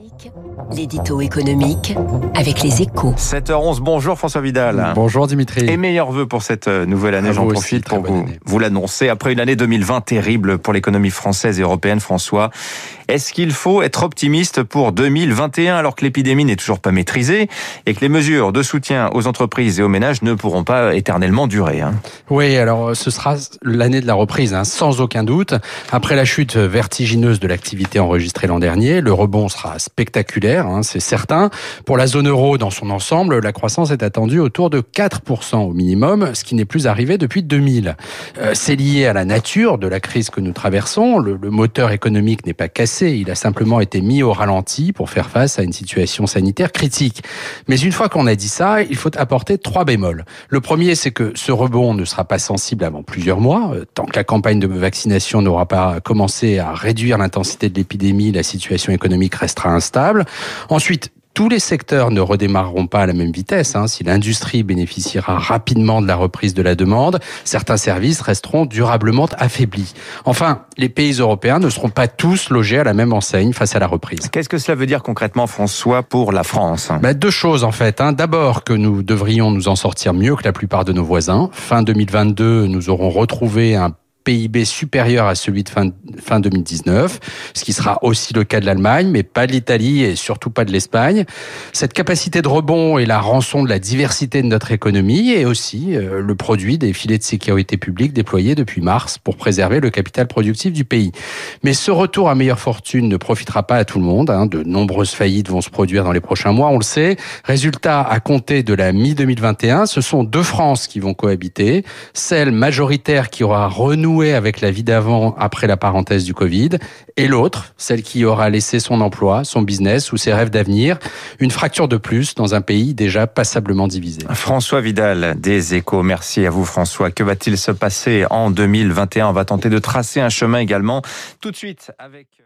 Classique, l'édito économique avec les échos. 7h11, bonjour François Vidal. Bonjour Dimitri. Et meilleurs vœux pour cette euh, nouvelle année, À j'en profite pour vous l'annoncer. Après une année 2020 terrible pour l'économie française et européenne, François, est-ce qu'il faut être optimiste pour 2021 alors que l'épidémie n'est toujours pas maîtrisée et que les mesures de soutien aux entreprises et aux ménages ne pourront pas éternellement durer hein? Oui, alors ce sera l'année de la reprise, hein, sans aucun doute. Après la chute vertigineuse de l'activité enregistrée l'an dernier, le rebond sera spectaculaire, hein, c'est certain. Pour la zone euro dans son ensemble, la croissance est attendue autour de 4% au minimum, ce qui n'est plus arrivé depuis 2000. Euh, c'est lié à la nature de la crise que nous traversons. Le moteur économique n'est pas cassé, il a simplement été mis au ralenti pour faire face à une situation sanitaire critique. Mais une fois qu'on a dit ça, il faut apporter trois bémols. Le premier, c'est que ce rebond ne sera pas sensible avant plusieurs mois. Euh, Tant que la campagne de vaccination n'aura pas commencé à réduire l'intensité de l'épidémie, la situation économique restera instable. Ensuite, tous les secteurs ne redémarreront pas à la même vitesse. hein. Si l'industrie bénéficiera rapidement de la reprise de la demande, certains services resteront durablement affaiblis. Enfin, les pays européens ne seront pas tous logés à la même enseigne face à la reprise. Qu'est-ce que cela veut dire concrètement, François, pour la France? Bah, deux choses en fait. Hein. D'abord que nous devrions nous en sortir mieux que la plupart de nos voisins. Fin 2022, nous aurons retrouvé un PIB supérieur à celui de fin, fin 2019, ce qui sera aussi le cas de l'Allemagne, mais pas de l'Italie et surtout pas de l'Espagne. Cette capacité de rebond est la rançon de la diversité de notre économie et aussi euh, le produit des filets de sécurité publique déployés depuis mars pour préserver le capital productif du pays. Mais ce retour à meilleure fortune ne profitera pas à tout le monde. hein. De nombreuses faillites vont se produire dans les prochains mois, on le sait. Résultat, à compter de la mi-2021, ce sont deux France qui vont cohabiter. Celle majoritaire qui aura renoué avec la vie d'avant après la parenthèse du Covid, et l'autre, celle qui aura laissé son emploi, son business ou ses rêves d'avenir. Une fracture de plus dans un pays déjà passablement divisé. François Vidal des Échos, merci à vous François. Que va-t-il se passer en 2021 On va tenter de tracer un chemin également tout de suite avec...